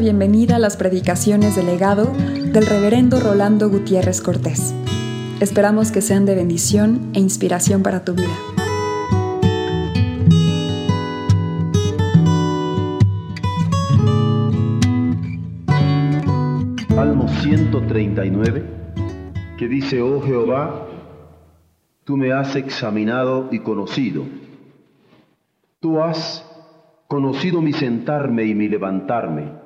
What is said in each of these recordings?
bienvenida a las predicaciones del legado del reverendo Rolando Gutiérrez Cortés. Esperamos que sean de bendición e inspiración para tu vida. Salmo 139, que dice, oh Jehová, tú me has examinado y conocido. Tú has conocido mi sentarme y mi levantarme.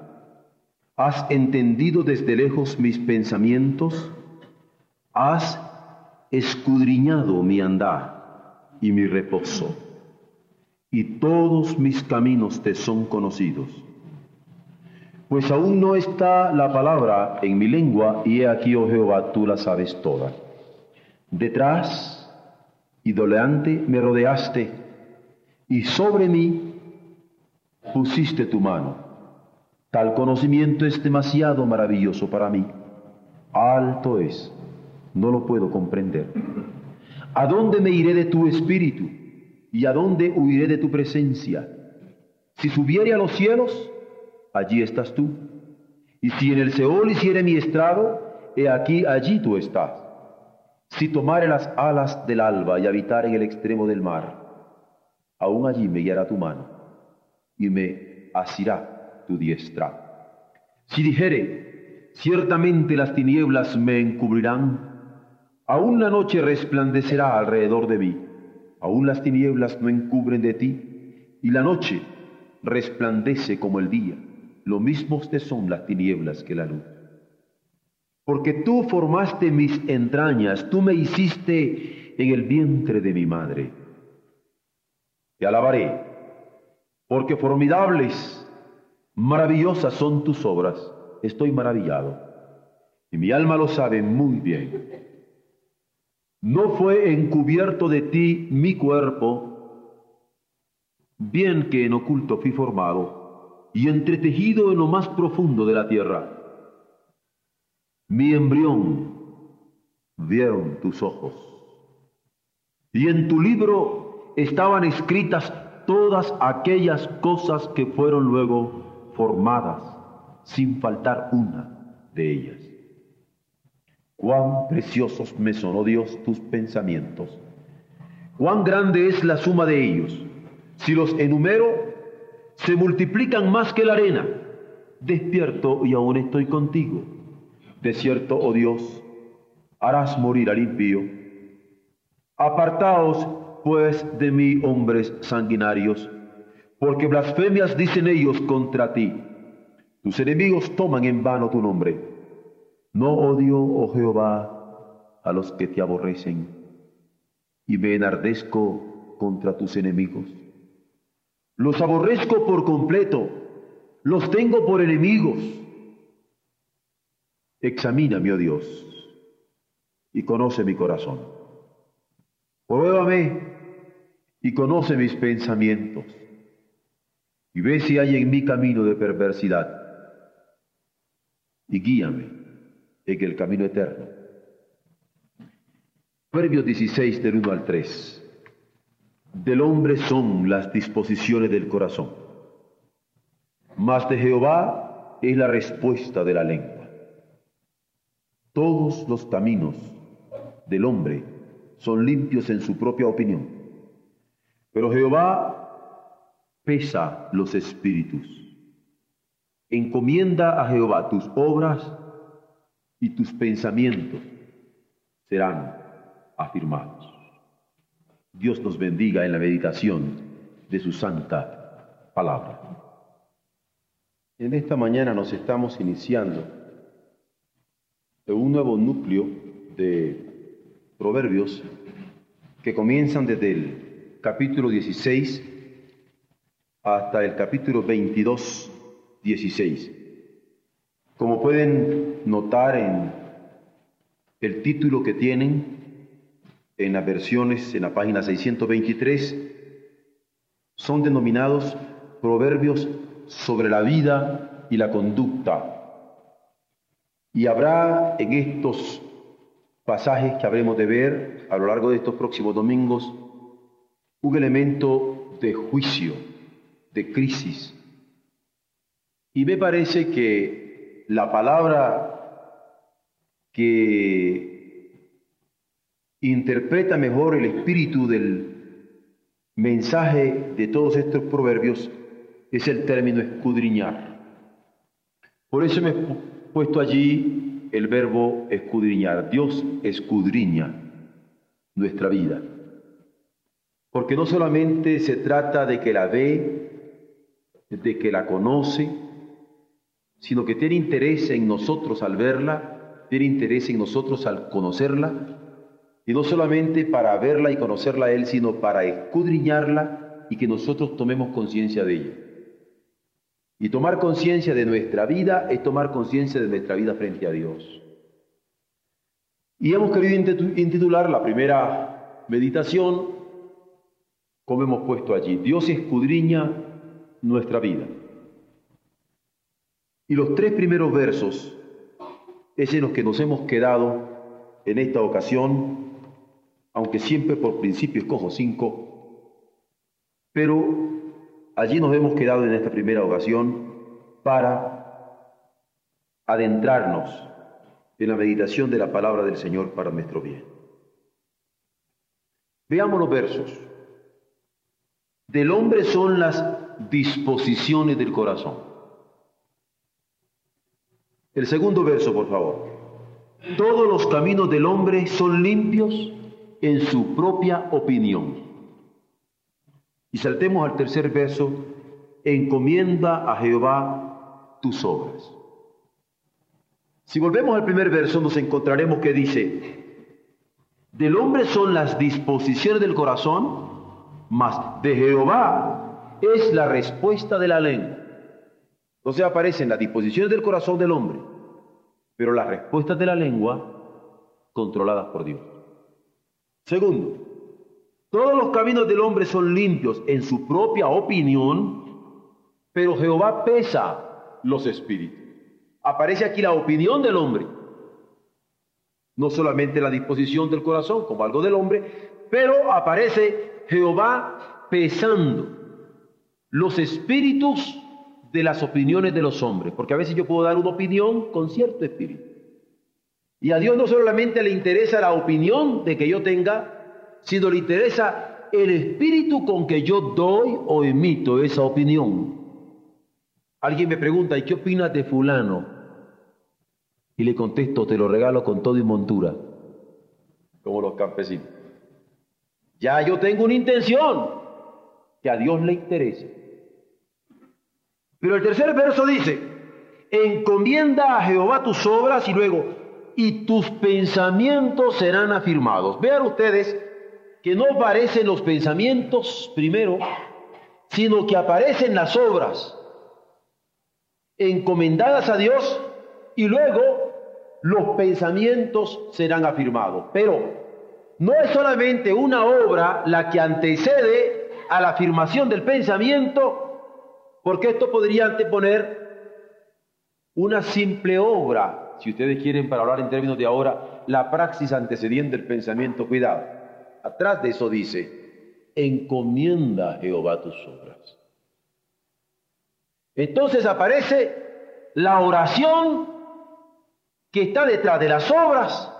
Has entendido desde lejos mis pensamientos. Has escudriñado mi andar y mi reposo. Y todos mis caminos te son conocidos. Pues aún no está la palabra en mi lengua, y he aquí, oh Jehová, tú la sabes toda. Detrás y doleante me rodeaste, y sobre mí pusiste tu mano. Tal conocimiento es demasiado maravilloso para mí. Alto es, no lo puedo comprender. ¿A dónde me iré de tu espíritu? ¿Y a dónde huiré de tu presencia? Si subiere a los cielos, allí estás tú. Y si en el Seol hiciere mi estrado, he aquí, allí tú estás. Si tomare las alas del alba y habitar en el extremo del mar, aún allí me guiará tu mano y me asirá tu diestra. Si dijere, ciertamente las tinieblas me encubrirán, aún la noche resplandecerá alrededor de mí, aún las tinieblas no encubren de ti, y la noche resplandece como el día, lo mismo te son las tinieblas que la luz. Porque tú formaste mis entrañas, tú me hiciste en el vientre de mi madre. Te alabaré porque formidables, maravillosas son tus obras. Estoy maravillado. Y mi alma lo sabe muy bien. No fue encubierto de ti mi cuerpo, bien que en oculto fui formado y entretejido en lo más profundo de la tierra. Mi embrión vieron tus ojos. Y en tu libro estaban escritas todas aquellas cosas que fueron luego formadas, sin faltar una de ellas. Cuán preciosos me son, oh Dios, tus pensamientos. Cuán grande es la suma de ellos. Si los enumero, se multiplican más que la arena. Despierto y aún estoy contigo. De cierto, oh Dios, harás morir al impío. Apartaos pues de mí, hombres sanguinarios, porque blasfemias dicen ellos contra ti. Tus enemigos toman en vano tu nombre. No odio, oh Jehová, a los que te aborrecen, y me enardezco contra tus enemigos. Los aborrezco por completo, los tengo por enemigos. Examíname, oh Dios, y conoce mi corazón. Pruébame y conoce mis pensamientos y ve si hay en mi camino de perversidad y guíame en el camino eterno. Proverbios 16 del 1 al 3. Del hombre son las disposiciones del corazón, mas de Jehová es la respuesta de la lengua. Todos los caminos del hombre son limpios en su propia opinión pero Jehová pesa los espíritus. Encomienda a Jehová tus obras y tus pensamientos serán afirmados. Dios nos bendiga en la meditación de su santa palabra. En esta mañana nos estamos iniciando un nuevo núcleo de proverbios que comienzan desde el capítulo 16 hasta el capítulo 22, 16. Como pueden notar en el título que tienen en las versiones, en la página 623, son denominados proverbios sobre la vida y la conducta. Y habrá en estos pasajes que habremos de ver a lo largo de estos próximos domingos un elemento de juicio, de crisis. Y me parece que la palabra que interpreta mejor el espíritu del mensaje de todos estos proverbios es el término escudriñar. Por eso me he puesto allí el verbo escudriñar. Dios escudriña nuestra vida. Porque no solamente se trata de que la ve, de que la conoce, sino que tiene interés en nosotros al verla, tiene interés en nosotros al conocerla, y no solamente para verla y conocerla a Él, sino para escudriñarla y que nosotros tomemos conciencia de ella. Y tomar conciencia de nuestra vida es tomar conciencia de nuestra vida frente a Dios. Y hemos querido intitular la primera meditación, como hemos puesto allí, Dios escudriña nuestra vida. Y los tres primeros versos es en los que nos hemos quedado en esta ocasión, aunque siempre por principio escojo cinco, pero allí nos hemos quedado en esta primera ocasión para adentrarnos en la meditación de la palabra del Señor para nuestro bien. Veamos los versos. Del hombre son las disposiciones del corazón. El segundo verso, por favor. Todos los caminos del hombre son limpios en su propia opinión. Y saltemos al tercer verso. Encomienda a Jehová tus obras. Si volvemos al primer verso, nos encontraremos que dice, del hombre son las disposiciones del corazón, mas de Jehová es la respuesta de la lengua. Entonces aparecen las disposiciones del corazón del hombre, pero las respuestas de la lengua controladas por Dios. Segundo, todos los caminos del hombre son limpios en su propia opinión, pero Jehová pesa los espíritus aparece aquí la opinión del hombre. No solamente la disposición del corazón como algo del hombre, pero aparece Jehová pesando los espíritus de las opiniones de los hombres, porque a veces yo puedo dar una opinión con cierto espíritu. Y a Dios no solamente le interesa la opinión de que yo tenga, sino le interesa el espíritu con que yo doy o emito esa opinión. Alguien me pregunta, ¿y qué opinas de fulano? Y le contesto, te lo regalo con todo y montura, como los campesinos. Ya yo tengo una intención que a Dios le interese. Pero el tercer verso dice, encomienda a Jehová tus obras y luego, y tus pensamientos serán afirmados. Vean ustedes que no aparecen los pensamientos primero, sino que aparecen las obras encomendadas a Dios y luego los pensamientos serán afirmados. Pero no es solamente una obra la que antecede a la afirmación del pensamiento, porque esto podría anteponer una simple obra, si ustedes quieren para hablar en términos de ahora, la praxis antecediente del pensamiento, cuidado. Atrás de eso dice, encomienda a Jehová tus obras. Entonces aparece la oración que está detrás de las obras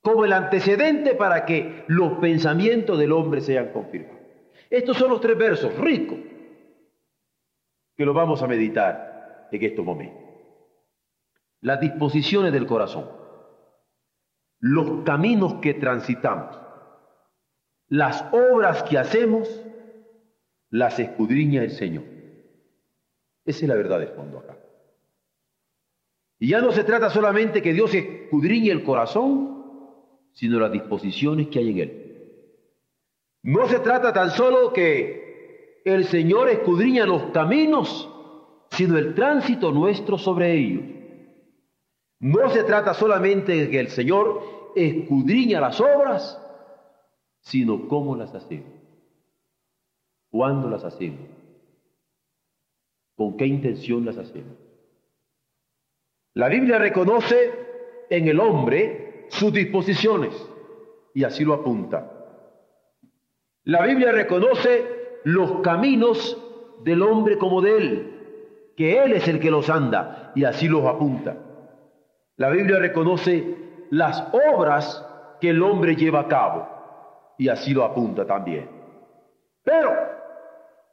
como el antecedente para que los pensamientos del hombre sean confirmados. Estos son los tres versos ricos que los vamos a meditar en estos momentos. Las disposiciones del corazón, los caminos que transitamos, las obras que hacemos, las escudriña el Señor. Esa es la verdad de fondo acá. Y ya no se trata solamente que Dios escudriñe el corazón, sino las disposiciones que hay en él. No se trata tan solo que el Señor escudriña los caminos, sino el tránsito nuestro sobre ellos. No se trata solamente de que el Señor escudriña las obras, sino cómo las hacemos, cuándo las hacemos, con qué intención las hacemos. La Biblia reconoce en el hombre sus disposiciones y así lo apunta. La Biblia reconoce los caminos del hombre como de él que Él es el que los anda y así los apunta. La Biblia reconoce las obras que el hombre lleva a cabo y así lo apunta también. Pero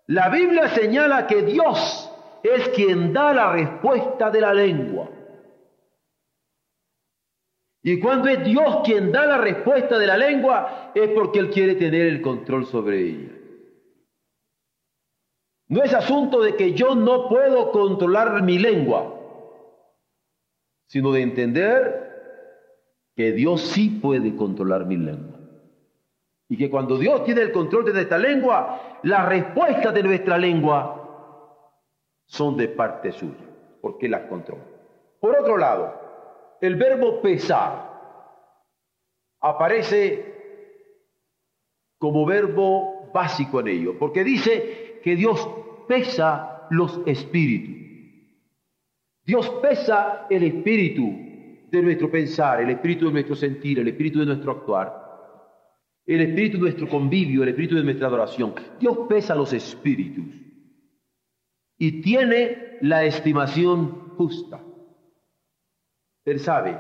la Biblia señala que Dios es quien da la respuesta de la lengua. Y cuando es Dios quien da la respuesta de la lengua, es porque Él quiere tener el control sobre ella. No es asunto de que yo no puedo controlar mi lengua, sino de entender que Dios sí puede controlar mi lengua. Y que cuando Dios tiene el control de nuestra lengua, las respuestas de nuestra lengua son de parte suya, porque las controla. Por otro lado, el verbo pesar aparece como verbo básico en ello, porque dice que Dios pesa los espíritus. Dios pesa el espíritu de nuestro pensar, el espíritu de nuestro sentir, el espíritu de nuestro actuar el espíritu de nuestro convivio, el espíritu de nuestra adoración. Dios pesa los espíritus y tiene la estimación justa. Él sabe,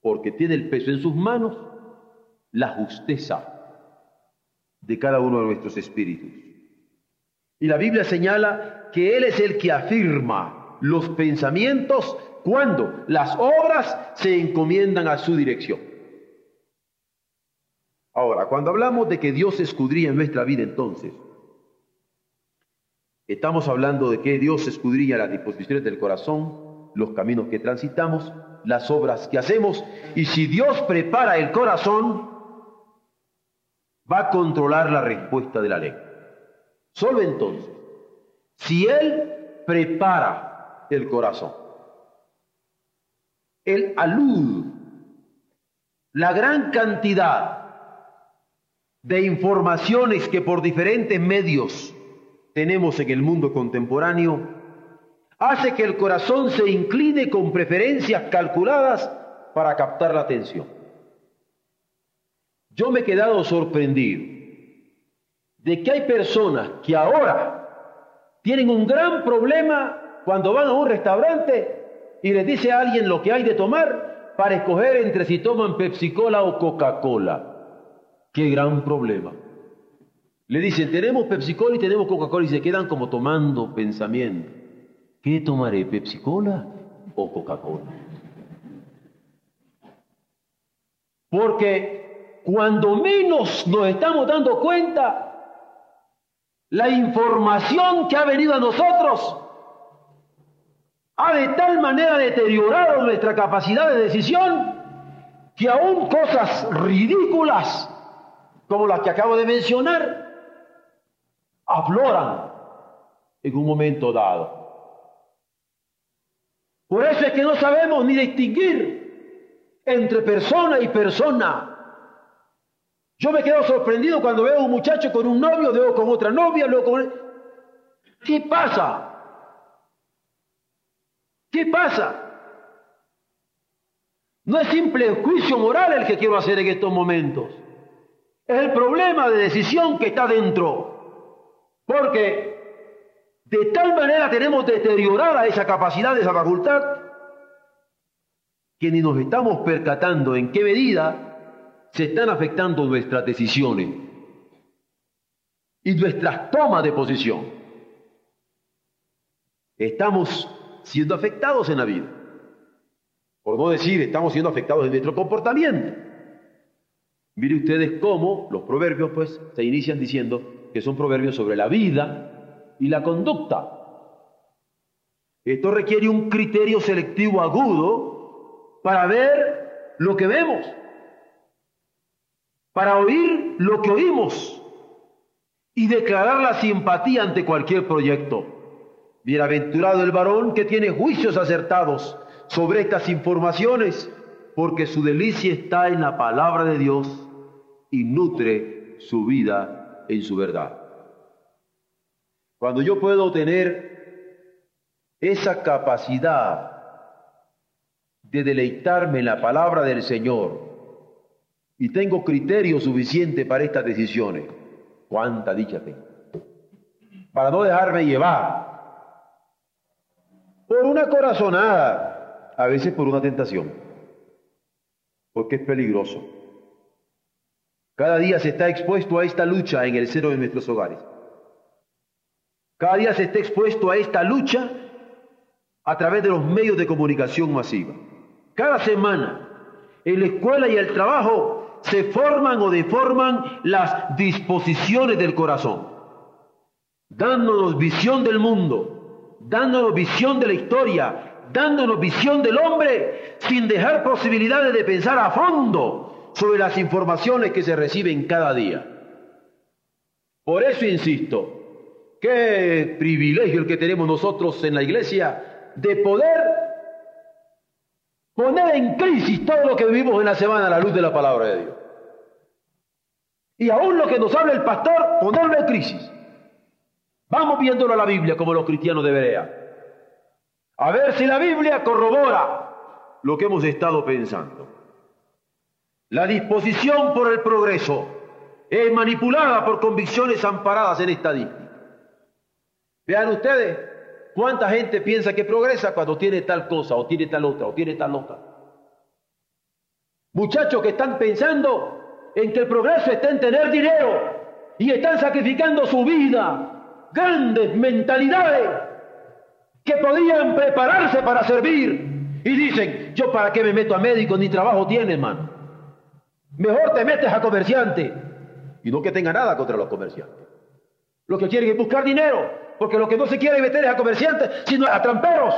porque tiene el peso en sus manos, la justeza de cada uno de nuestros espíritus. Y la Biblia señala que Él es el que afirma los pensamientos cuando las obras se encomiendan a su dirección. Ahora, cuando hablamos de que Dios escudría en nuestra vida entonces, estamos hablando de que Dios escudría las disposiciones del corazón, los caminos que transitamos, las obras que hacemos, y si Dios prepara el corazón, va a controlar la respuesta de la ley. Solo entonces, si Él prepara el corazón, el alud, la gran cantidad de informaciones que por diferentes medios tenemos en el mundo contemporáneo, hace que el corazón se incline con preferencias calculadas para captar la atención. Yo me he quedado sorprendido de que hay personas que ahora tienen un gran problema cuando van a un restaurante y les dice a alguien lo que hay de tomar para escoger entre si toman Pepsi Cola o Coca-Cola. Qué gran problema. Le dicen, tenemos Pepsi Cola y tenemos Coca-Cola y se quedan como tomando pensamiento. ¿Qué tomaré, Pepsi Cola o Coca-Cola? Porque cuando menos nos estamos dando cuenta, la información que ha venido a nosotros ha de tal manera deteriorado nuestra capacidad de decisión que aún cosas ridículas como las que acabo de mencionar, afloran en un momento dado. Por eso es que no sabemos ni distinguir entre persona y persona. Yo me quedo sorprendido cuando veo a un muchacho con un novio, luego con otra novia, luego con... ¿Qué pasa? ¿Qué pasa? No es simple juicio moral el que quiero hacer en estos momentos. Es el problema de decisión que está dentro. Porque de tal manera tenemos deteriorada esa capacidad, esa facultad, que ni nos estamos percatando en qué medida se están afectando nuestras decisiones y nuestras tomas de posición. Estamos siendo afectados en la vida. Por no decir, estamos siendo afectados en nuestro comportamiento. Mire ustedes cómo los proverbios pues se inician diciendo que son proverbios sobre la vida y la conducta. Esto requiere un criterio selectivo agudo para ver lo que vemos, para oír lo que oímos y declarar la simpatía ante cualquier proyecto. Bienaventurado el varón que tiene juicios acertados sobre estas informaciones, porque su delicia está en la palabra de Dios y nutre su vida en su verdad. Cuando yo puedo tener esa capacidad de deleitarme en la palabra del Señor y tengo criterio suficiente para estas decisiones, cuánta dicha tengo. Para no dejarme llevar por una corazonada, a veces por una tentación, porque es peligroso. Cada día se está expuesto a esta lucha en el seno de nuestros hogares. Cada día se está expuesto a esta lucha a través de los medios de comunicación masiva. Cada semana, en la escuela y el trabajo, se forman o deforman las disposiciones del corazón, dándonos visión del mundo, dándonos visión de la historia, dándonos visión del hombre, sin dejar posibilidades de pensar a fondo sobre las informaciones que se reciben cada día. Por eso insisto, Qué privilegio el que tenemos nosotros en la iglesia de poder poner en crisis todo lo que vivimos en la semana a la luz de la palabra de Dios. Y aún lo que nos habla el pastor, ponerlo en crisis. Vamos viéndolo a la Biblia como los cristianos de A ver si la Biblia corrobora lo que hemos estado pensando. La disposición por el progreso es manipulada por convicciones amparadas en estadística. Vean ustedes cuánta gente piensa que progresa cuando tiene tal cosa, o tiene tal otra, o tiene tal otra. Muchachos que están pensando en que el progreso está en tener dinero y están sacrificando su vida, grandes mentalidades que podían prepararse para servir y dicen, yo para qué me meto a médico ni trabajo tiene, hermano. Mejor te metes a comerciante y no que tenga nada contra los comerciantes. Lo que quieren es buscar dinero porque lo que no se quiere meter es a comerciantes, sino a tramperos.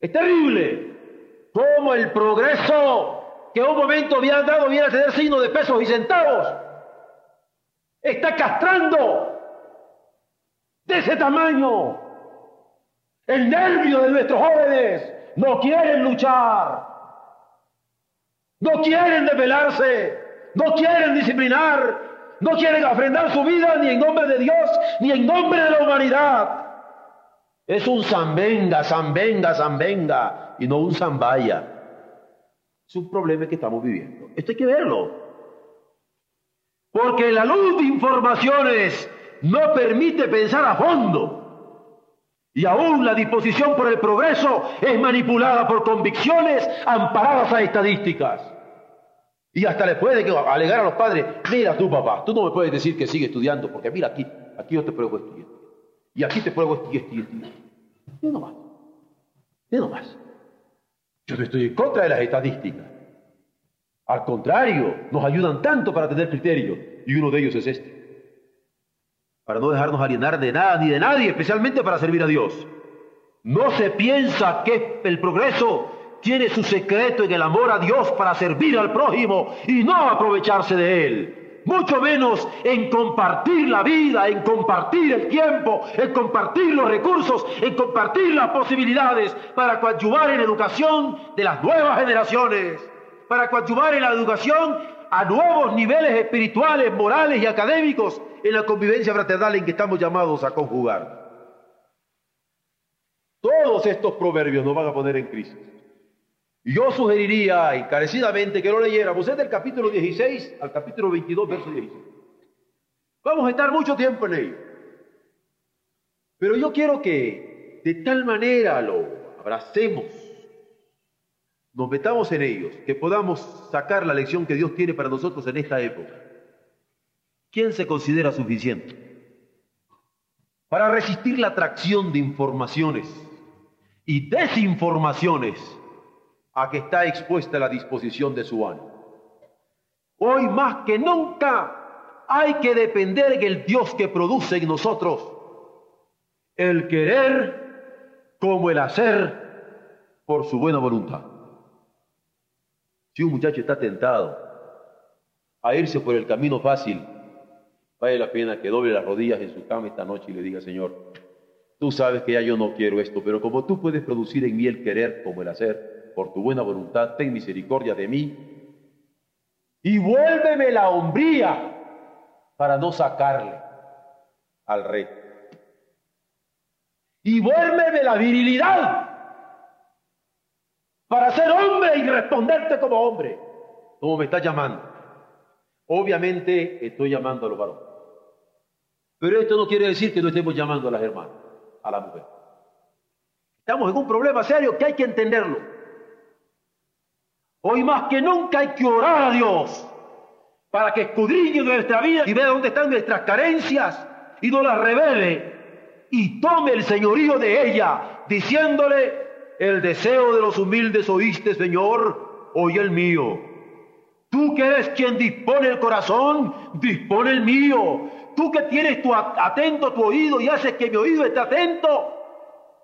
Es terrible cómo el progreso que un momento había dado viene a tener signo de pesos y centavos. Está castrando de ese tamaño el nervio de nuestros jóvenes. No quieren luchar, no quieren desvelarse, no quieren disciplinar, no quieren ofrendar su vida ni en nombre de Dios, ni en nombre de la humanidad. Es un zambenga, zambenga, zambenga, y no un zambaya. Es un problema que estamos viviendo. Esto hay que verlo. Porque la luz de informaciones no permite pensar a fondo. Y aún la disposición por el progreso es manipulada por convicciones amparadas a estadísticas. Y hasta le puede alegar a los padres, mira tú papá, tú no me puedes decir que sigue estudiando, porque mira aquí, aquí yo te pruebo esto y esto. Y aquí te pruebo esto y esto y esto. Yo no más. Yo no más. Yo no estoy en contra de las estadísticas. Al contrario, nos ayudan tanto para tener criterio. Y uno de ellos es este. Para no dejarnos alienar de nada ni de nadie, especialmente para servir a Dios. No se piensa que el progreso tiene su secreto en el amor a Dios para servir al prójimo y no aprovecharse de él. Mucho menos en compartir la vida, en compartir el tiempo, en compartir los recursos, en compartir las posibilidades para coadyuvar en la educación de las nuevas generaciones, para coadyuvar en la educación a nuevos niveles espirituales, morales y académicos en la convivencia fraternal en que estamos llamados a conjugar. Todos estos proverbios nos van a poner en crisis. Yo sugeriría encarecidamente que lo leyéramos desde el capítulo 16 al capítulo 22, verso 16. Vamos a estar mucho tiempo en ello. Pero yo quiero que de tal manera lo abracemos, nos metamos en ellos, que podamos sacar la lección que Dios tiene para nosotros en esta época. ¿Quién se considera suficiente para resistir la atracción de informaciones y desinformaciones a que está expuesta la disposición de su ánimo. Hoy más que nunca hay que depender del Dios que produce en nosotros el querer como el hacer por su buena voluntad. Si un muchacho está tentado a irse por el camino fácil, vale la pena que doble las rodillas en su cama esta noche y le diga, Señor, tú sabes que ya yo no quiero esto, pero como tú puedes producir en mí el querer como el hacer, por tu buena voluntad, ten misericordia de mí y vuélveme la hombría para no sacarle al rey. Y vuélveme la virilidad para ser hombre y responderte como hombre, como me estás llamando. Obviamente estoy llamando a los varones. Pero esto no quiere decir que no estemos llamando a las hermanas, a la mujer. Estamos en un problema serio que hay que entenderlo. Hoy más que nunca hay que orar a Dios para que escudriñe nuestra vida y vea dónde están nuestras carencias y no las revele y tome el señorío de ella, diciéndole, el deseo de los humildes oíste, Señor, hoy el mío. Tú que eres quien dispone el corazón, dispone el mío. Tú que tienes tu atento tu oído y haces que mi oído esté atento,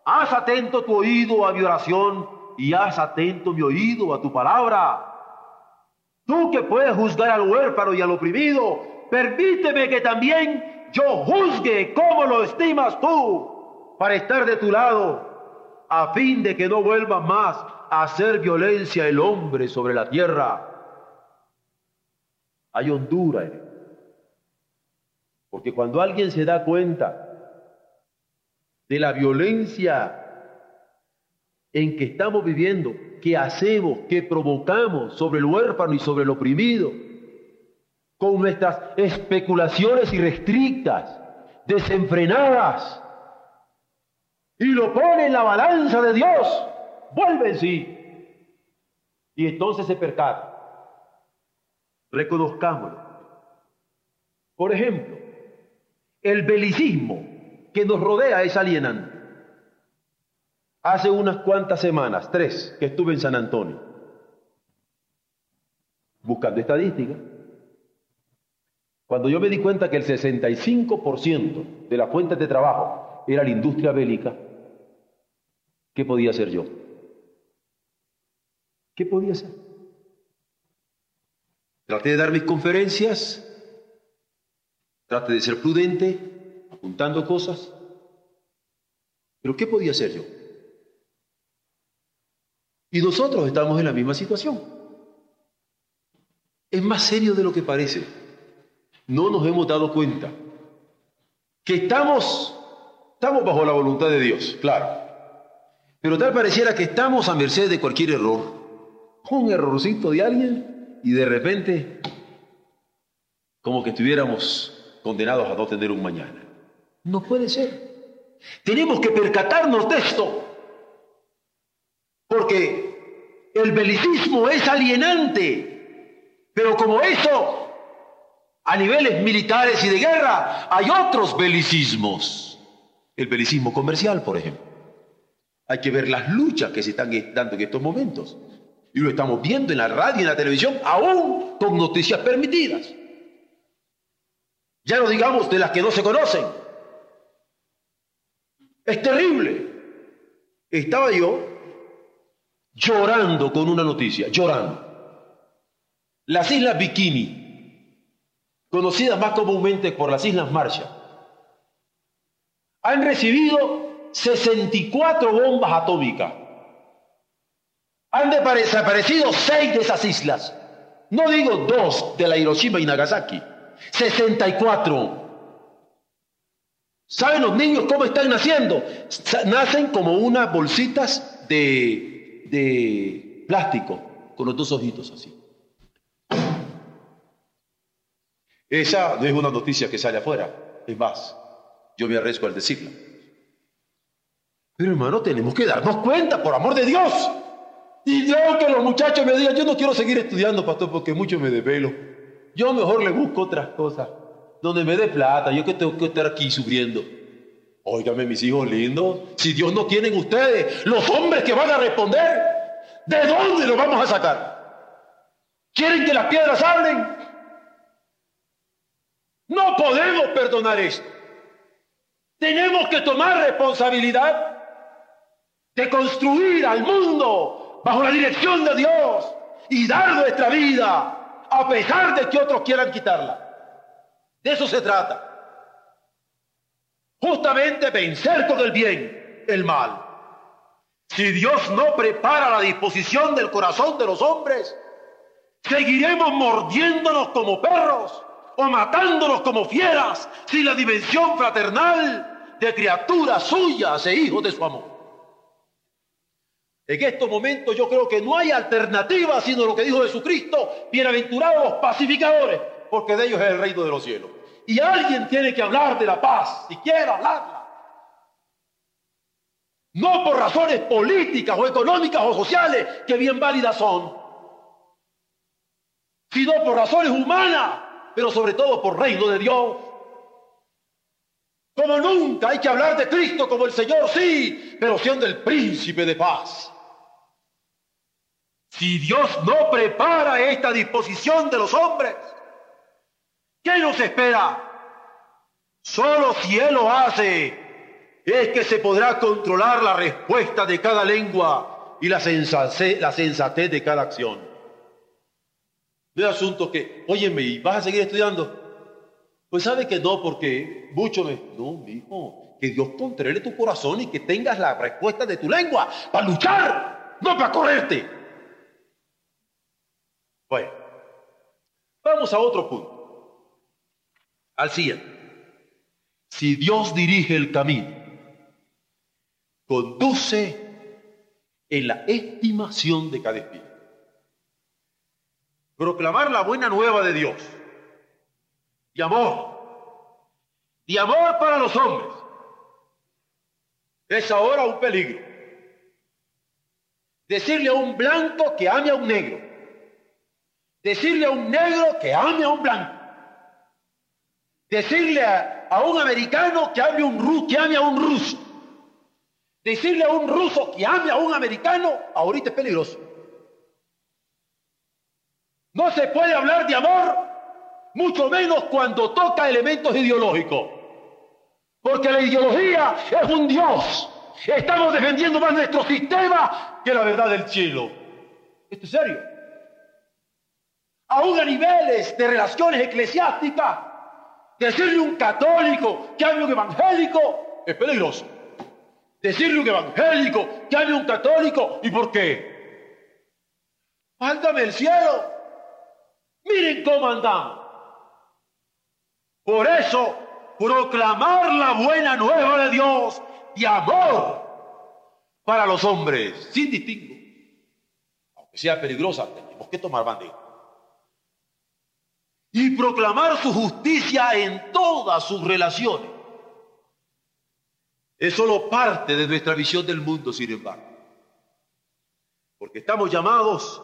haz atento tu oído a mi oración y haz atento mi oído a tu palabra. Tú que puedes juzgar al huérfano y al oprimido, permíteme que también yo juzgue cómo lo estimas tú para estar de tu lado, a fin de que no vuelva más a hacer violencia el hombre sobre la tierra. Hay Honduras. Porque cuando alguien se da cuenta de la violencia en que estamos viviendo, que hacemos, que provocamos sobre el huérfano y sobre el oprimido, con nuestras especulaciones irrestrictas, desenfrenadas, y lo pone en la balanza de Dios, vuelve en sí. Y entonces se percata. Reconozcámoslo. Por ejemplo, el belicismo que nos rodea es alienante. Hace unas cuantas semanas, tres, que estuve en San Antonio, buscando estadísticas, cuando yo me di cuenta que el 65% de las fuentes de trabajo era la industria bélica, ¿qué podía hacer yo? ¿Qué podía hacer? Traté de dar mis conferencias, traté de ser prudente, apuntando cosas, pero ¿qué podía hacer yo? Y nosotros estamos en la misma situación. Es más serio de lo que parece. No nos hemos dado cuenta que estamos, estamos bajo la voluntad de Dios, claro. Pero tal pareciera que estamos a merced de cualquier error. Un errorcito de alguien y de repente como que estuviéramos condenados a no tener un mañana. No puede ser. Tenemos que percatarnos de esto. Porque el belicismo es alienante, pero como eso, a niveles militares y de guerra, hay otros belicismos. El belicismo comercial, por ejemplo. Hay que ver las luchas que se están dando en estos momentos. Y lo estamos viendo en la radio y en la televisión, aún con noticias permitidas. Ya no digamos de las que no se conocen. Es terrible. Estaba yo llorando con una noticia, llorando. Las Islas Bikini, conocidas más comúnmente por las Islas Marshall, han recibido 64 bombas atómicas. Han desaparecido seis de esas islas. No digo dos de la Hiroshima y Nagasaki, 64. ¿Saben los niños cómo están naciendo? Nacen como unas bolsitas de de plástico con los dos ojitos así. Esa no es una noticia que sale afuera, es más, yo me arriesgo al decirla. Pero hermano, tenemos que darnos cuenta, por amor de Dios. Y yo que los muchachos me digan, yo no quiero seguir estudiando, pastor, porque mucho me desvelo. Yo mejor le busco otras cosas, donde me dé plata, yo que tengo que estar aquí sufriendo. Óigame, mis hijos lindos, si Dios no tiene en ustedes los hombres que van a responder, ¿de dónde los vamos a sacar? ¿Quieren que las piedras hablen? No podemos perdonar esto. Tenemos que tomar responsabilidad de construir al mundo bajo la dirección de Dios y dar nuestra vida a pesar de que otros quieran quitarla. De eso se trata justamente vencer con el bien el mal. Si Dios no prepara la disposición del corazón de los hombres, seguiremos mordiéndonos como perros o matándonos como fieras sin la dimensión fraternal de criaturas suyas e hijos de su amor. En estos momentos yo creo que no hay alternativa sino lo que dijo Jesucristo, bienaventurados los pacificadores, porque de ellos es el reino de los cielos. Y alguien tiene que hablar de la paz, si quiere hablarla. No por razones políticas o económicas o sociales, que bien válidas son, sino por razones humanas, pero sobre todo por reino de Dios. Como nunca hay que hablar de Cristo como el Señor, sí, pero siendo el príncipe de paz. Si Dios no prepara esta disposición de los hombres, ¿qué nos espera? Solo si Él lo hace, es que se podrá controlar la respuesta de cada lengua y la sensatez, de cada acción. No asunto que, óyeme, ¿y vas a seguir estudiando? Pues sabe que no, porque mucho me... No, mi hijo, que Dios controle tu corazón y que tengas la respuesta de tu lengua para luchar, no para correrte. Bueno, vamos a otro punto. Al siguiente. Si Dios dirige el camino, conduce en la estimación de cada espíritu. Proclamar la buena nueva de Dios y amor, y amor para los hombres, es ahora un peligro. Decirle a un blanco que ame a un negro, decirle a un negro que ame a un blanco, decirle a, un americano que ame, un, que ame a un ruso, decirle a un ruso que ame a un americano, ahorita es peligroso. No se puede hablar de amor mucho menos cuando toca elementos ideológicos. Porque la ideología es un Dios. Estamos defendiendo más nuestro sistema que la verdad del cielo. Esto es serio. Aún a niveles de relaciones eclesiásticas, decirle un católico que ame un evangélico es peligroso. Decirle un evangélico que ame un católico, ¿y por qué? Mándame el cielo. Miren cómo andamos. Por eso, proclamar la buena nueva de Dios y amor para los hombres, sin distingo. Aunque sea peligrosa, tenemos que tomar bandera. Y proclamar su justicia en todas sus relaciones. Es solo parte de nuestra visión del mundo, sin embargo. Porque estamos llamados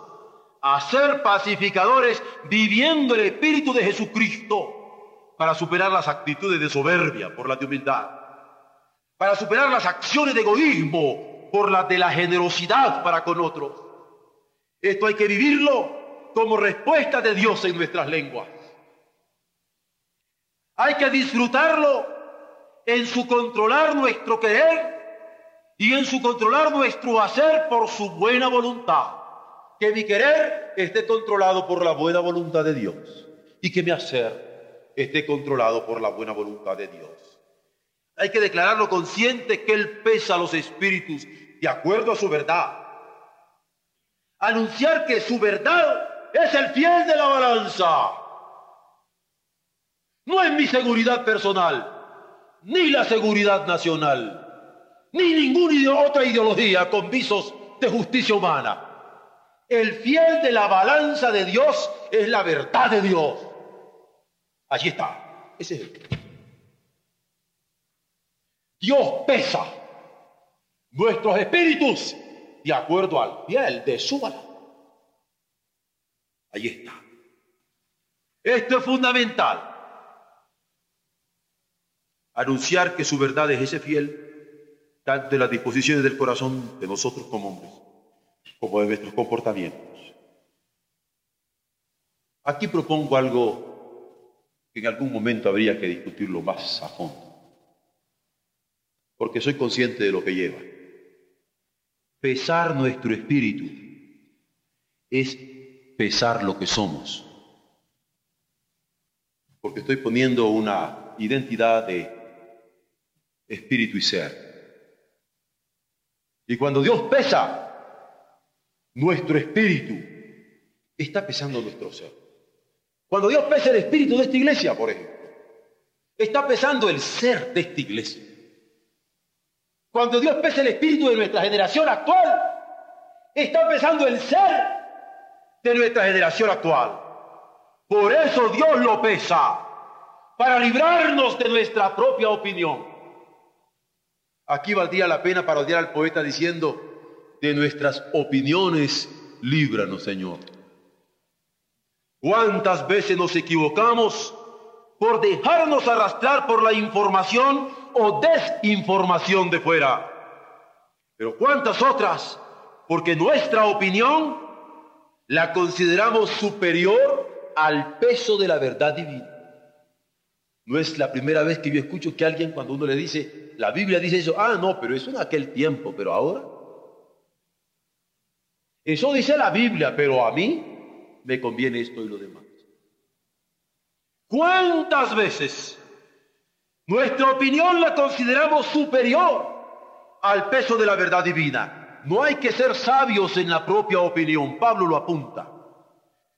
a ser pacificadores viviendo el Espíritu de Jesucristo para superar las actitudes de soberbia por las de humildad, para superar las acciones de egoísmo por las de la generosidad para con otros. Esto hay que vivirlo como respuesta de Dios en nuestras lenguas. Hay que disfrutarlo en su controlar nuestro querer y en su controlar nuestro hacer por su buena voluntad. Que mi querer esté controlado por la buena voluntad de Dios y que mi hacer esté controlado por la buena voluntad de Dios. Hay que declararlo consciente que Él pesa a los espíritus de acuerdo a su verdad. Anunciar que su verdad es el fiel de la balanza. No es mi seguridad personal, ni la seguridad nacional, ni ninguna otra ideología con visos de justicia humana. El fiel de la balanza de Dios es la verdad de Dios. Allí está. Ese es el. Dios pesa nuestros espíritus de acuerdo al fiel de su valor. Allí está. Esto es fundamental. Anunciar que su verdad es ese fiel, tanto en las disposiciones del corazón de nosotros como hombres, como de nuestros comportamientos. Aquí propongo algo que en algún momento habría que discutirlo más a fondo, porque soy consciente de lo que lleva. Pesar nuestro espíritu es pesar lo que somos, porque estoy poniendo una identidad de espíritu y ser. Y cuando Dios pesa nuestro espíritu, está pesando nuestro ser. Cuando Dios pesa el espíritu de esta iglesia, por ejemplo, está pesando el ser de esta iglesia. Cuando Dios pesa el espíritu de nuestra generación actual, está pesando el ser de nuestra generación actual. Por eso Dios lo pesa, para librarnos de nuestra propia opinión. Aquí valdría la pena parodiar al poeta diciendo, de nuestras opiniones, líbranos, Señor. ¿Cuántas veces nos equivocamos por dejarnos arrastrar por la información o desinformación de fuera? Pero ¿cuántas otras? Porque nuestra opinión la consideramos superior al peso de la verdad divina. No es la primera vez que yo escucho que alguien cuando uno le dice, la Biblia dice eso, ah, no, pero eso en aquel tiempo, pero ahora. Eso dice la Biblia, pero a mí me conviene esto y lo demás. ¿Cuántas veces nuestra opinión la consideramos superior al peso de la verdad divina? No hay que ser sabios en la propia opinión, Pablo lo apunta.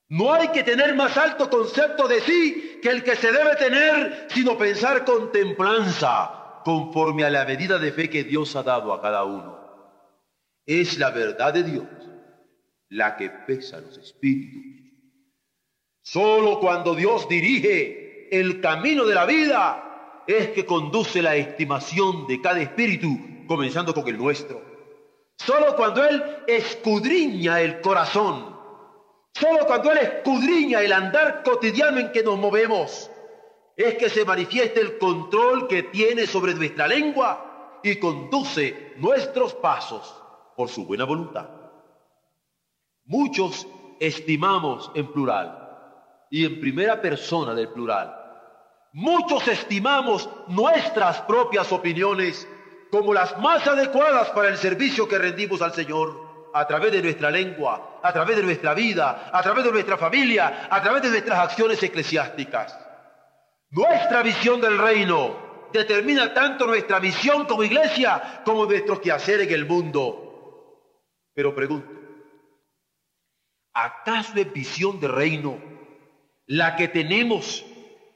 No hay que tener más alto concepto de sí que el que se debe tener, sino pensar con templanza, conforme a la medida de fe que Dios ha dado a cada uno. Es la verdad de Dios la que pesa los espíritus. Solo cuando Dios dirige el camino de la vida es que conduce la estimación de cada espíritu, comenzando con el nuestro. Solo cuando Él escudriña el corazón Solo cuando Él escudriña el andar cotidiano en que nos movemos, es que se manifiesta el control que tiene sobre nuestra lengua y conduce nuestros pasos por su buena voluntad. Muchos estimamos en plural y en primera persona del plural. Muchos estimamos nuestras propias opiniones como las más adecuadas para el servicio que rendimos al Señor a través de nuestra lengua, a través de nuestra vida, a través de nuestra familia, a través de nuestras acciones eclesiásticas. Nuestra visión del reino determina tanto nuestra visión como iglesia como nuestro quehacer en el mundo. Pero pregunto, ¿acaso es visión del reino la que tenemos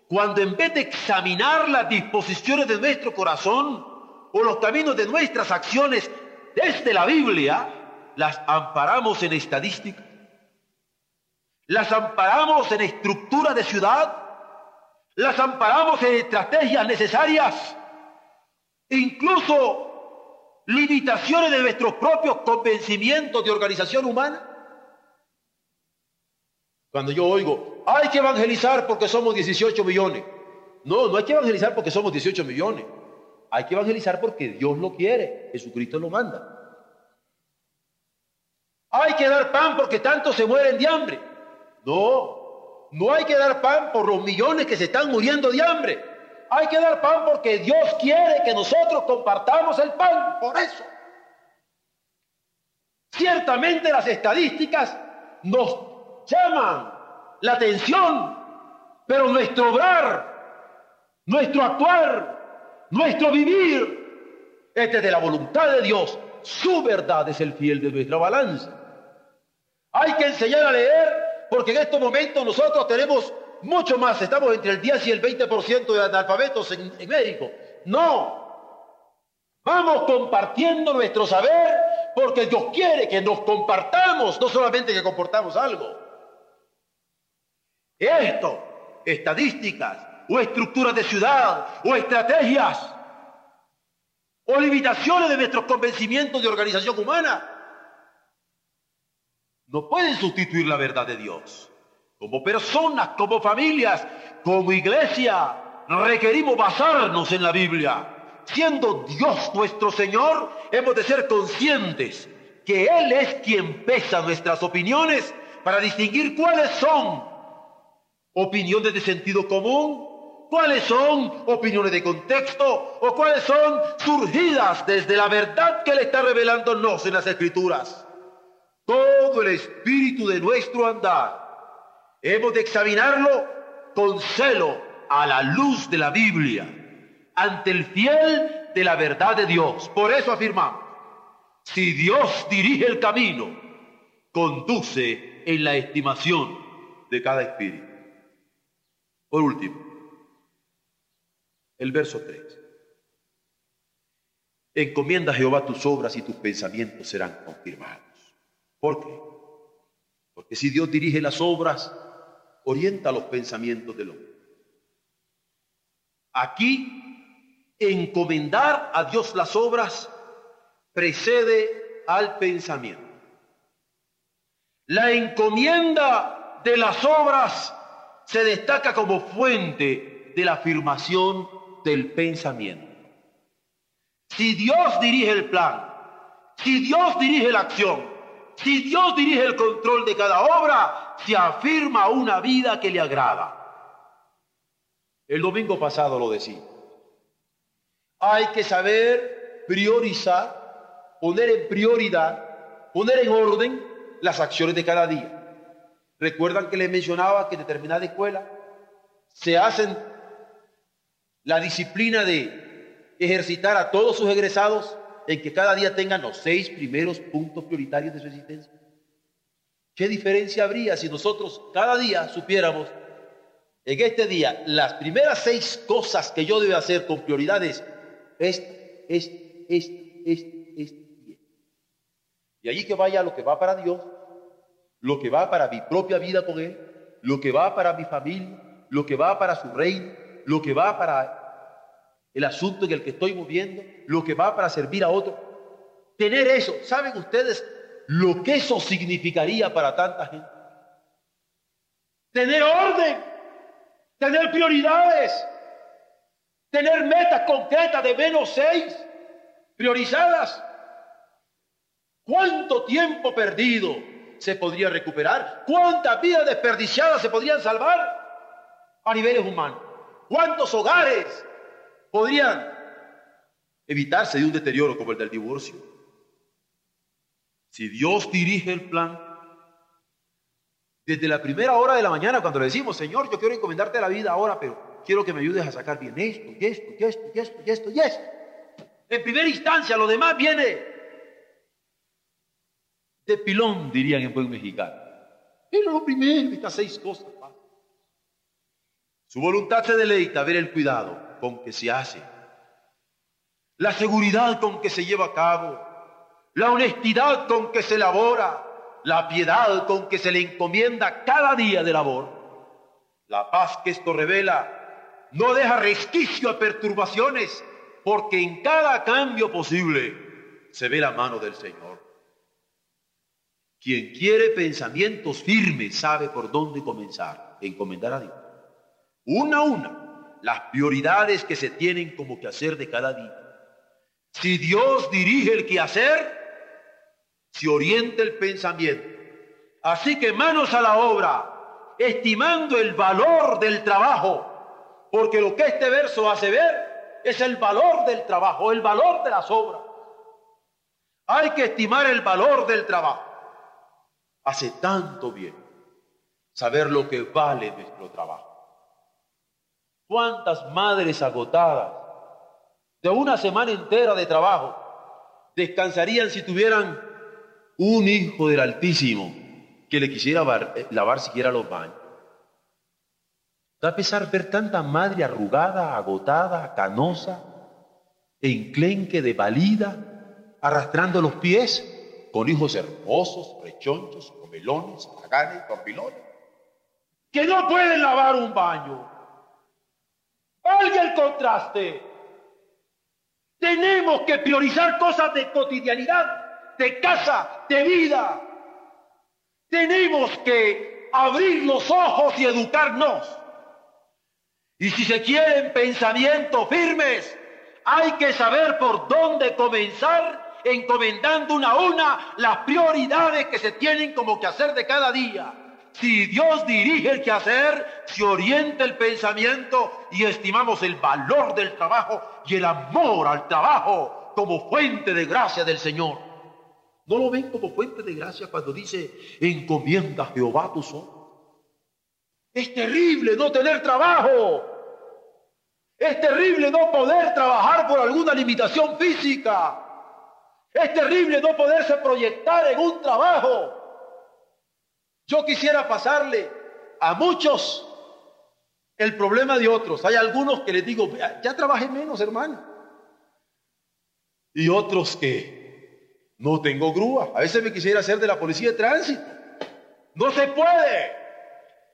cuando en vez de examinar las disposiciones de nuestro corazón o los caminos de nuestras acciones desde la Biblia, las amparamos en estadística, las amparamos en estructura de ciudad, las amparamos en estrategias necesarias, incluso limitaciones de nuestros propios convencimientos de organización humana. Cuando yo oigo, hay que evangelizar porque somos 18 millones. No, no hay que evangelizar porque somos 18 millones. Hay que evangelizar porque Dios lo quiere, Jesucristo lo manda. Hay que dar pan porque tantos se mueren de hambre. No, no hay que dar pan por los millones que se están muriendo de hambre. Hay que dar pan porque Dios quiere que nosotros compartamos el pan. Por eso. Ciertamente las estadísticas nos llaman la atención, pero nuestro obrar, nuestro actuar, nuestro vivir es desde la voluntad de Dios. Su verdad es el fiel de nuestra balanza. Hay que enseñar a leer porque en estos momentos nosotros tenemos mucho más, estamos entre el 10 y el 20% de analfabetos en, en México. No, vamos compartiendo nuestro saber porque Dios quiere que nos compartamos, no solamente que comportamos algo. Esto, estadísticas o estructuras de ciudad o estrategias o limitaciones de nuestros convencimientos de organización humana no pueden sustituir la verdad de Dios. Como personas, como familias, como iglesia, requerimos basarnos en la Biblia. Siendo Dios nuestro Señor, hemos de ser conscientes que Él es quien pesa nuestras opiniones para distinguir cuáles son opiniones de sentido común, cuáles son opiniones de contexto o cuáles son surgidas desde la verdad que Él está revelándonos en las Escrituras todo el espíritu de nuestro andar. Hemos de examinarlo con celo a la luz de la Biblia, ante el fiel de la verdad de Dios. Por eso afirmamos, si Dios dirige el camino, conduce en la estimación de cada espíritu. Por último, el verso 3. Encomienda a Jehová tus obras y tus pensamientos serán confirmados. ¿Por qué? Porque si Dios dirige las obras, orienta los pensamientos del hombre. Aquí encomendar a Dios las obras precede al pensamiento. La encomienda de las obras se destaca como fuente de la afirmación del pensamiento. Si Dios dirige el plan, si Dios dirige la acción, si Dios dirige el control de cada obra, se afirma una vida que le agrada. El domingo pasado lo decía. Hay que saber priorizar, poner en prioridad, poner en orden las acciones de cada día. Recuerdan que les mencionaba que en determinada escuela se hacen la disciplina de ejercitar a todos sus egresados en que cada día tengan los seis primeros puntos prioritarios de su existencia. ¿Qué diferencia habría si nosotros cada día supiéramos en este día las primeras seis cosas que yo debo hacer con prioridades? Esta, esta, esta, esta, esta y allí que vaya lo que va para Dios, lo que va para mi propia vida con Él, lo que va para mi familia, lo que va para su reino, lo que va para el asunto en el que estoy moviendo, lo que va para servir a otro. Tener eso, ¿saben ustedes lo que eso significaría para tanta gente? Tener orden, tener prioridades, tener metas concretas de menos seis, priorizadas. ¿Cuánto tiempo perdido se podría recuperar? ¿Cuántas vidas desperdiciadas se podrían salvar a niveles humanos? ¿Cuántos hogares podrían evitarse de un deterioro como el del divorcio? Si Dios dirige el plan, desde la primera hora de la mañana, cuando le decimos, Señor, yo quiero encomendarte la vida ahora, pero quiero que me ayudes a sacar bien esto, y esto, y esto, y esto, y esto, y esto. En primera instancia, lo demás viene de pilón, dirían en buen mexicano. Pero lo primero, estas seis cosas. Su voluntad se deleita ver el cuidado con que se hace, la seguridad con que se lleva a cabo, la honestidad con que se elabora, la piedad con que se le encomienda cada día de labor. La paz que esto revela no deja resquicio a perturbaciones, porque en cada cambio posible se ve la mano del Señor. Quien quiere pensamientos firmes sabe por dónde comenzar, encomendar a Dios. Una a una, las prioridades que se tienen como que hacer de cada día. Si Dios dirige el quehacer, se orienta el pensamiento. Así que manos a la obra, estimando el valor del trabajo, porque lo que este verso hace ver es el valor del trabajo, el valor de las obras. Hay que estimar el valor del trabajo hace tanto bien saber lo que vale nuestro trabajo. ¿Cuántas madres agotadas de una semana entera de trabajo descansarían si tuvieran un hijo del Altísimo que le quisiera eh, lavar, siquiera los baños? Da pesar ver tanta madre arrugada, agotada, canosa, enclenque de valida, arrastrando los pies, con hijos hermosos, rechonchos, comelones, y dormilones, que no pueden lavar un baño. Valga el contraste. Tenemos que priorizar cosas de cotidianidad, de casa, de vida. Tenemos que abrir los ojos y educarnos. Y si se quieren pensamientos firmes, hay que saber por dónde comenzar encomendando una a una las prioridades que se tienen como que hacer de cada día. Si Dios dirige el quehacer, se orienta el pensamiento y estimamos el valor del trabajo y el amor al trabajo como fuente de gracia del Señor. ¿No lo ven como fuente de gracia cuando dice, encomienda a Jehová tu sol? Es terrible no tener trabajo. Es terrible no poder trabajar por alguna limitación física. Es terrible no poderse proyectar en un trabajo. Yo quisiera pasarle a muchos el problema de otros. Hay algunos que les digo, ya trabajé menos, hermano. Y otros que no tengo grúa. A veces me quisiera hacer de la policía de tránsito. No se puede.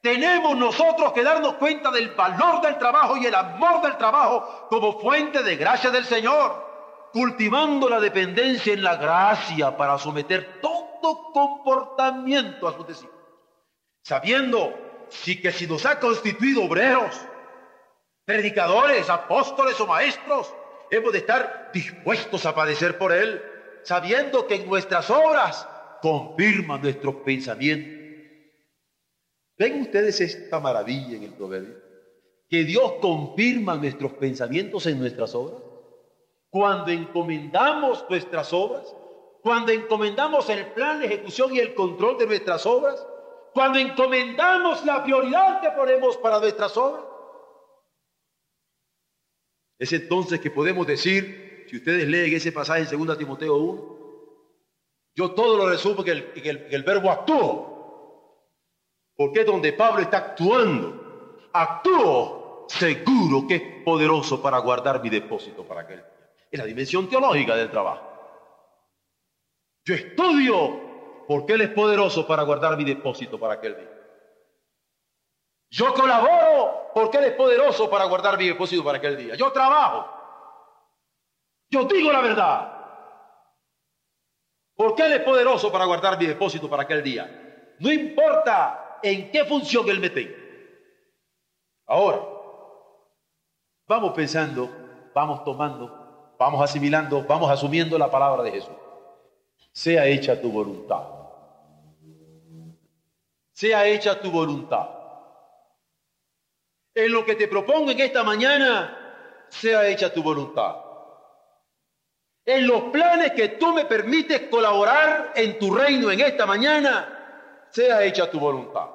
Tenemos nosotros que darnos cuenta del valor del trabajo y el amor del trabajo como fuente de gracia del Señor, cultivando la dependencia en la gracia para someter todo comportamiento a sus discípulos, sabiendo sí que si nos ha constituido obreros, predicadores, apóstoles o maestros, hemos de estar dispuestos a padecer por Él, sabiendo que en nuestras obras confirman nuestros pensamientos ¿Ven ustedes esta maravilla en el proverbio? Que Dios confirma nuestros pensamientos en nuestras obras. Cuando encomendamos nuestras obras, cuando encomendamos el plan, la ejecución y el control de nuestras obras, cuando encomendamos la prioridad que ponemos para nuestras obras, es entonces que podemos decir, si ustedes leen ese pasaje en 2 Timoteo 1, yo todo lo resumo que el, que el, que el verbo actúa porque es donde Pablo está actuando. Actúo seguro que es poderoso para guardar mi depósito para aquel Es la dimensión teológica del trabajo. Yo estudio porque Él es poderoso para guardar mi depósito para aquel día. Yo colaboro porque Él es poderoso para guardar mi depósito para aquel día. Yo trabajo. Yo digo la verdad. Porque Él es poderoso para guardar mi depósito para aquel día. No importa en qué función Él me tenga. Ahora, vamos pensando, vamos tomando, vamos asimilando, vamos asumiendo la palabra de Jesús. Sea hecha tu voluntad. Sea hecha tu voluntad. En lo que te propongo en esta mañana, sea hecha tu voluntad. En los planes que tú me permites colaborar en tu reino en esta mañana, sea hecha tu voluntad.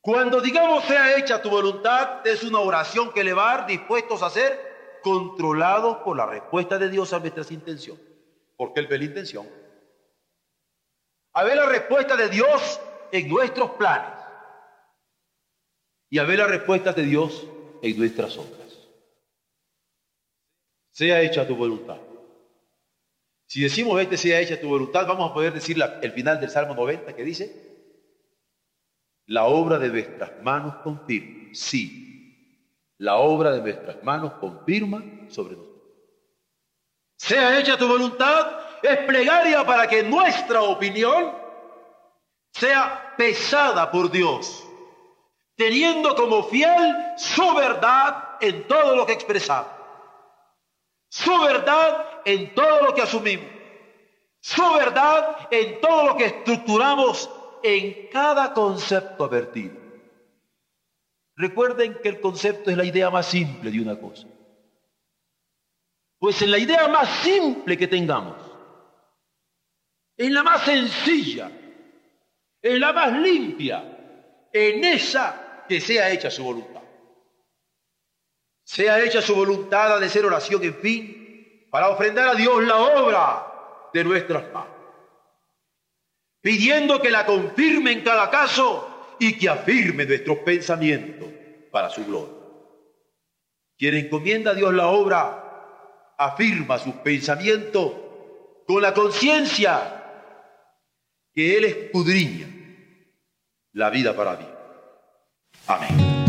Cuando digamos sea hecha tu voluntad, es una oración que elevar dispuestos a ser controlados por la respuesta de Dios a nuestras intenciones. Porque Él ve la intención. A ver la respuesta de Dios en nuestros planes. Y a ver la respuesta de Dios en nuestras obras. Sea hecha tu voluntad. Si decimos este sea hecha tu voluntad, vamos a poder decir el final del Salmo 90 que dice, la obra de nuestras manos confirma, sí, la obra de nuestras manos confirma sobre nosotros. Sea hecha tu voluntad, es plegaria para que nuestra opinión sea pesada por Dios, teniendo como fiel su verdad en todo lo que expresamos, su verdad en todo lo que asumimos, su verdad en todo lo que estructuramos en cada concepto vertido. Recuerden que el concepto es la idea más simple de una cosa. Pues en la idea más simple que tengamos, en la más sencilla, en la más limpia, en esa que sea hecha su voluntad. Sea hecha su voluntad de ser oración, en fin, para ofrendar a Dios la obra de nuestras manos pidiendo que la confirme en cada caso y que afirme nuestros pensamientos para su gloria. Quien encomienda a Dios la obra, afirma sus pensamientos con la conciencia que Él escudriña la vida para Dios. Amén.